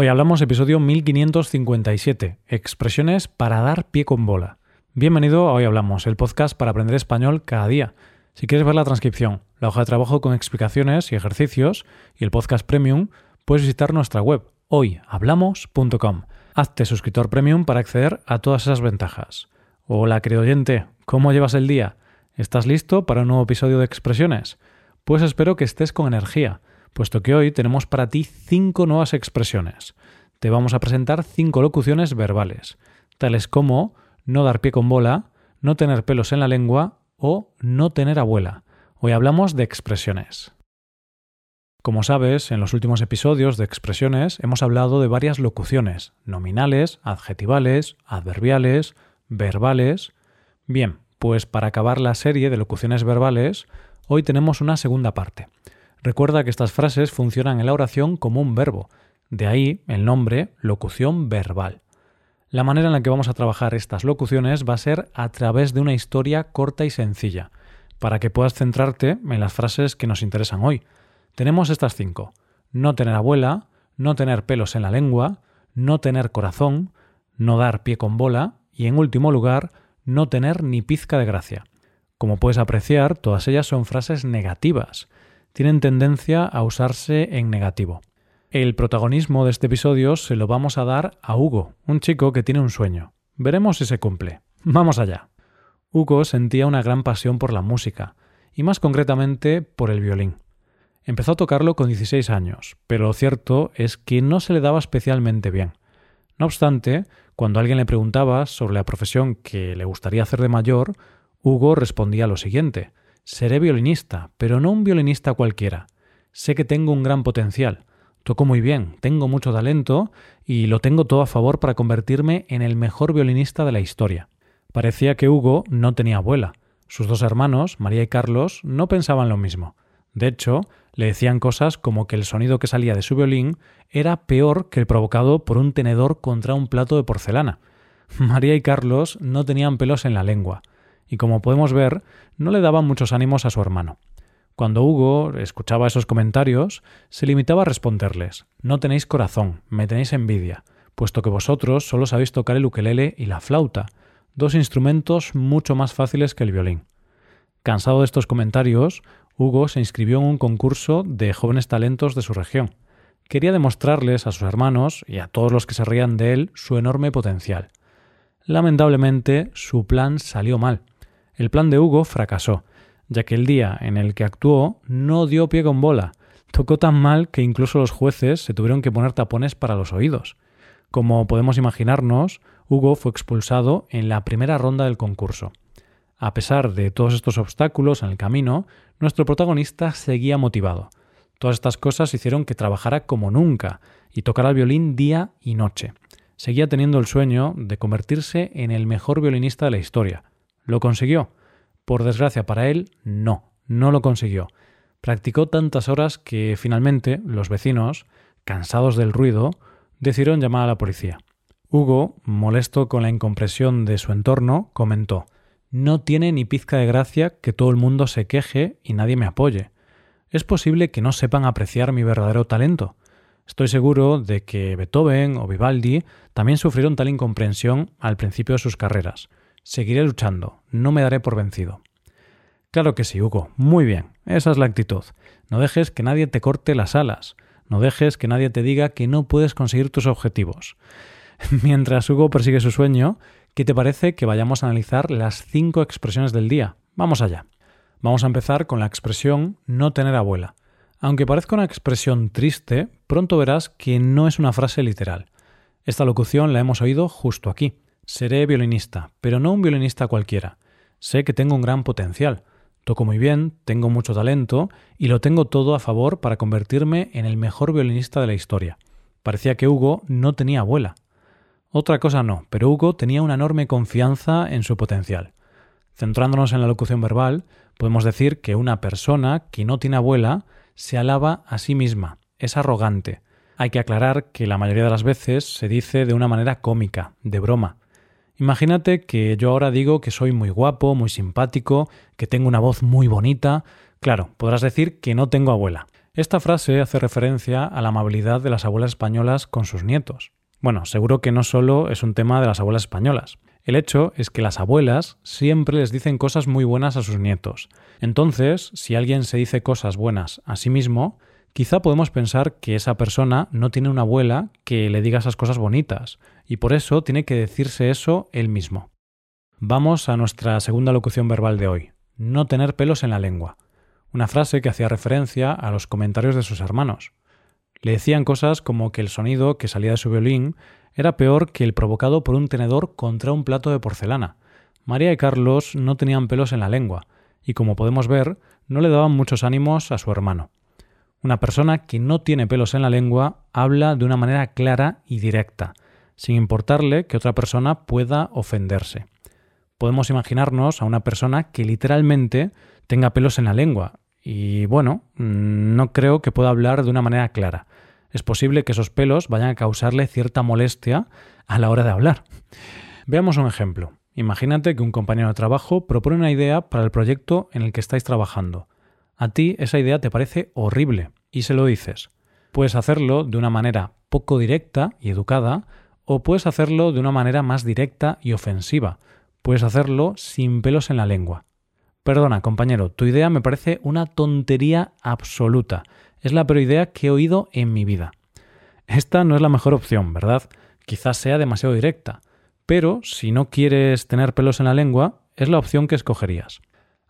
Hoy hablamos episodio 1557, expresiones para dar pie con bola. Bienvenido a Hoy Hablamos, el podcast para aprender español cada día. Si quieres ver la transcripción, la hoja de trabajo con explicaciones y ejercicios y el podcast premium, puedes visitar nuestra web hoyhablamos.com. Hazte suscriptor premium para acceder a todas esas ventajas. Hola, querido oyente, ¿cómo llevas el día? ¿Estás listo para un nuevo episodio de expresiones? Pues espero que estés con energía puesto que hoy tenemos para ti cinco nuevas expresiones. Te vamos a presentar cinco locuciones verbales, tales como no dar pie con bola, no tener pelos en la lengua o no tener abuela. Hoy hablamos de expresiones. Como sabes, en los últimos episodios de expresiones hemos hablado de varias locuciones, nominales, adjetivales, adverbiales, verbales. Bien, pues para acabar la serie de locuciones verbales, hoy tenemos una segunda parte. Recuerda que estas frases funcionan en la oración como un verbo, de ahí el nombre locución verbal. La manera en la que vamos a trabajar estas locuciones va a ser a través de una historia corta y sencilla, para que puedas centrarte en las frases que nos interesan hoy. Tenemos estas cinco. No tener abuela, no tener pelos en la lengua, no tener corazón, no dar pie con bola y en último lugar, no tener ni pizca de gracia. Como puedes apreciar, todas ellas son frases negativas, tienen tendencia a usarse en negativo. El protagonismo de este episodio se lo vamos a dar a Hugo, un chico que tiene un sueño. Veremos si se cumple. Vamos allá. Hugo sentía una gran pasión por la música, y más concretamente por el violín. Empezó a tocarlo con 16 años, pero lo cierto es que no se le daba especialmente bien. No obstante, cuando alguien le preguntaba sobre la profesión que le gustaría hacer de mayor, Hugo respondía lo siguiente Seré violinista, pero no un violinista cualquiera. Sé que tengo un gran potencial. Toco muy bien, tengo mucho talento y lo tengo todo a favor para convertirme en el mejor violinista de la historia. Parecía que Hugo no tenía abuela. Sus dos hermanos, María y Carlos, no pensaban lo mismo. De hecho, le decían cosas como que el sonido que salía de su violín era peor que el provocado por un tenedor contra un plato de porcelana. María y Carlos no tenían pelos en la lengua y como podemos ver, no le daban muchos ánimos a su hermano. Cuando Hugo escuchaba esos comentarios, se limitaba a responderles No tenéis corazón, me tenéis envidia, puesto que vosotros solo sabéis tocar el ukelele y la flauta, dos instrumentos mucho más fáciles que el violín. Cansado de estos comentarios, Hugo se inscribió en un concurso de jóvenes talentos de su región. Quería demostrarles a sus hermanos y a todos los que se reían de él su enorme potencial. Lamentablemente, su plan salió mal. El plan de Hugo fracasó, ya que el día en el que actuó no dio pie con bola. Tocó tan mal que incluso los jueces se tuvieron que poner tapones para los oídos. Como podemos imaginarnos, Hugo fue expulsado en la primera ronda del concurso. A pesar de todos estos obstáculos en el camino, nuestro protagonista seguía motivado. Todas estas cosas hicieron que trabajara como nunca y tocara el violín día y noche. Seguía teniendo el sueño de convertirse en el mejor violinista de la historia, ¿Lo consiguió? Por desgracia para él, no, no lo consiguió. Practicó tantas horas que finalmente los vecinos, cansados del ruido, decidieron llamar a la policía. Hugo, molesto con la incompresión de su entorno, comentó No tiene ni pizca de gracia que todo el mundo se queje y nadie me apoye. Es posible que no sepan apreciar mi verdadero talento. Estoy seguro de que Beethoven o Vivaldi también sufrieron tal incomprensión al principio de sus carreras. Seguiré luchando, no me daré por vencido. Claro que sí, Hugo, muy bien, esa es la actitud. No dejes que nadie te corte las alas, no dejes que nadie te diga que no puedes conseguir tus objetivos. Mientras Hugo persigue su sueño, ¿qué te parece que vayamos a analizar las cinco expresiones del día? Vamos allá. Vamos a empezar con la expresión no tener abuela. Aunque parezca una expresión triste, pronto verás que no es una frase literal. Esta locución la hemos oído justo aquí. Seré violinista, pero no un violinista cualquiera. Sé que tengo un gran potencial. Toco muy bien, tengo mucho talento y lo tengo todo a favor para convertirme en el mejor violinista de la historia. Parecía que Hugo no tenía abuela. Otra cosa no, pero Hugo tenía una enorme confianza en su potencial. Centrándonos en la locución verbal, podemos decir que una persona que no tiene abuela se alaba a sí misma, es arrogante. Hay que aclarar que la mayoría de las veces se dice de una manera cómica, de broma, Imagínate que yo ahora digo que soy muy guapo, muy simpático, que tengo una voz muy bonita. Claro, podrás decir que no tengo abuela. Esta frase hace referencia a la amabilidad de las abuelas españolas con sus nietos. Bueno, seguro que no solo es un tema de las abuelas españolas. El hecho es que las abuelas siempre les dicen cosas muy buenas a sus nietos. Entonces, si alguien se dice cosas buenas a sí mismo, quizá podemos pensar que esa persona no tiene una abuela que le diga esas cosas bonitas, y por eso tiene que decirse eso él mismo. Vamos a nuestra segunda locución verbal de hoy, no tener pelos en la lengua, una frase que hacía referencia a los comentarios de sus hermanos. Le decían cosas como que el sonido que salía de su violín era peor que el provocado por un tenedor contra un plato de porcelana. María y Carlos no tenían pelos en la lengua, y como podemos ver, no le daban muchos ánimos a su hermano. Una persona que no tiene pelos en la lengua habla de una manera clara y directa, sin importarle que otra persona pueda ofenderse. Podemos imaginarnos a una persona que literalmente tenga pelos en la lengua, y bueno, no creo que pueda hablar de una manera clara es posible que esos pelos vayan a causarle cierta molestia a la hora de hablar. Veamos un ejemplo. Imagínate que un compañero de trabajo propone una idea para el proyecto en el que estáis trabajando. A ti esa idea te parece horrible y se lo dices. Puedes hacerlo de una manera poco directa y educada o puedes hacerlo de una manera más directa y ofensiva. Puedes hacerlo sin pelos en la lengua. Perdona, compañero, tu idea me parece una tontería absoluta. Es la peor idea que he oído en mi vida. Esta no es la mejor opción, ¿verdad? Quizás sea demasiado directa, pero si no quieres tener pelos en la lengua, es la opción que escogerías.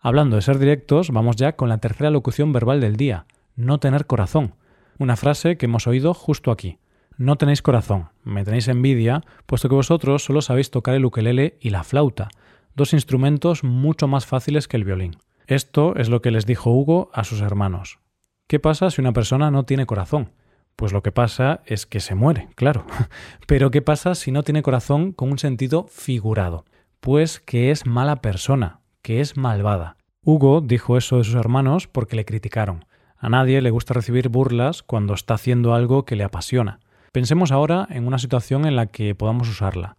Hablando de ser directos, vamos ya con la tercera locución verbal del día, no tener corazón. Una frase que hemos oído justo aquí. No tenéis corazón, me tenéis envidia, puesto que vosotros solo sabéis tocar el ukelele y la flauta, dos instrumentos mucho más fáciles que el violín. Esto es lo que les dijo Hugo a sus hermanos. ¿Qué pasa si una persona no tiene corazón? Pues lo que pasa es que se muere, claro. Pero ¿qué pasa si no tiene corazón con un sentido figurado? Pues que es mala persona, que es malvada. Hugo dijo eso de sus hermanos porque le criticaron. A nadie le gusta recibir burlas cuando está haciendo algo que le apasiona. Pensemos ahora en una situación en la que podamos usarla.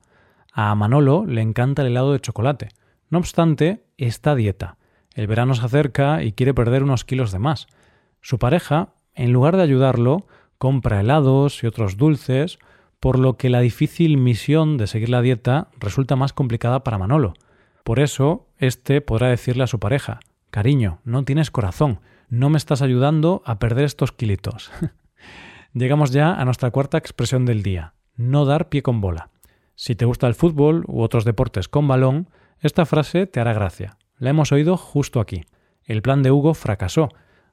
A Manolo le encanta el helado de chocolate. No obstante, está dieta. El verano se acerca y quiere perder unos kilos de más. Su pareja, en lugar de ayudarlo, compra helados y otros dulces, por lo que la difícil misión de seguir la dieta resulta más complicada para Manolo. Por eso, éste podrá decirle a su pareja Cariño, no tienes corazón, no me estás ayudando a perder estos kilitos. Llegamos ya a nuestra cuarta expresión del día, no dar pie con bola. Si te gusta el fútbol u otros deportes con balón, esta frase te hará gracia. La hemos oído justo aquí. El plan de Hugo fracasó,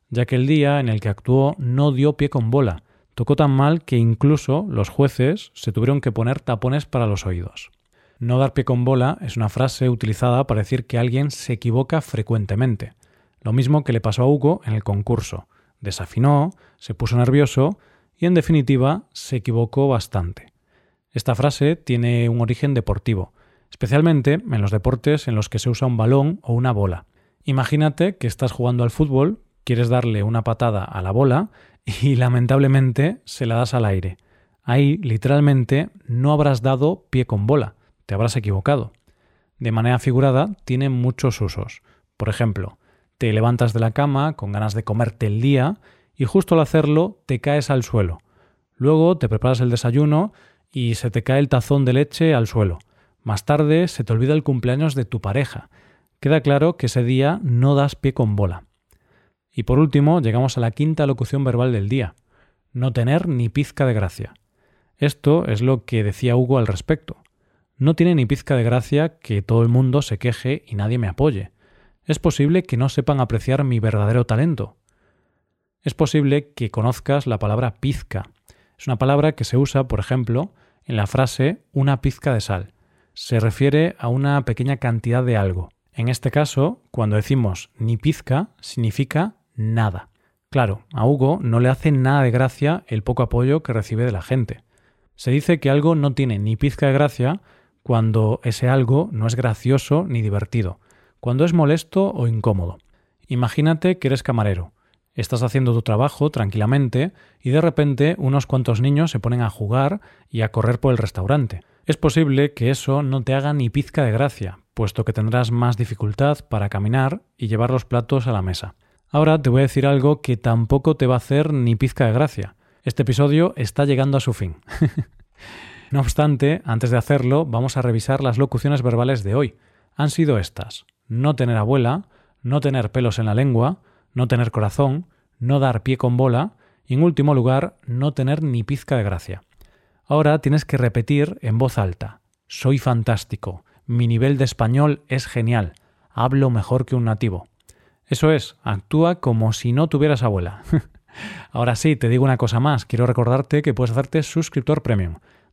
ya que el día en el que actuó no dio pie con bola, tocó tan mal que incluso los jueces se tuvieron que poner tapones para los oídos. No dar pie con bola es una frase utilizada para decir que alguien se equivoca frecuentemente, lo mismo que le pasó a Hugo en el concurso. Desafinó, se puso nervioso y en definitiva se equivocó bastante. Esta frase tiene un origen deportivo, especialmente en los deportes en los que se usa un balón o una bola. Imagínate que estás jugando al fútbol quieres darle una patada a la bola y lamentablemente se la das al aire. Ahí, literalmente, no habrás dado pie con bola, te habrás equivocado. De manera figurada, tiene muchos usos. Por ejemplo, te levantas de la cama con ganas de comerte el día y justo al hacerlo te caes al suelo. Luego te preparas el desayuno y se te cae el tazón de leche al suelo. Más tarde se te olvida el cumpleaños de tu pareja. Queda claro que ese día no das pie con bola. Y por último, llegamos a la quinta locución verbal del día. No tener ni pizca de gracia. Esto es lo que decía Hugo al respecto. No tiene ni pizca de gracia que todo el mundo se queje y nadie me apoye. Es posible que no sepan apreciar mi verdadero talento. Es posible que conozcas la palabra pizca. Es una palabra que se usa, por ejemplo, en la frase una pizca de sal. Se refiere a una pequeña cantidad de algo. En este caso, cuando decimos ni pizca, significa nada. Claro, a Hugo no le hace nada de gracia el poco apoyo que recibe de la gente. Se dice que algo no tiene ni pizca de gracia cuando ese algo no es gracioso ni divertido, cuando es molesto o incómodo. Imagínate que eres camarero. Estás haciendo tu trabajo tranquilamente y de repente unos cuantos niños se ponen a jugar y a correr por el restaurante. Es posible que eso no te haga ni pizca de gracia, puesto que tendrás más dificultad para caminar y llevar los platos a la mesa. Ahora te voy a decir algo que tampoco te va a hacer ni pizca de gracia. Este episodio está llegando a su fin. no obstante, antes de hacerlo, vamos a revisar las locuciones verbales de hoy. Han sido estas. No tener abuela, no tener pelos en la lengua, no tener corazón, no dar pie con bola y en último lugar, no tener ni pizca de gracia. Ahora tienes que repetir en voz alta. Soy fantástico. Mi nivel de español es genial. Hablo mejor que un nativo. Eso es, actúa como si no tuvieras abuela. Ahora sí, te digo una cosa más. Quiero recordarte que puedes hacerte suscriptor premium.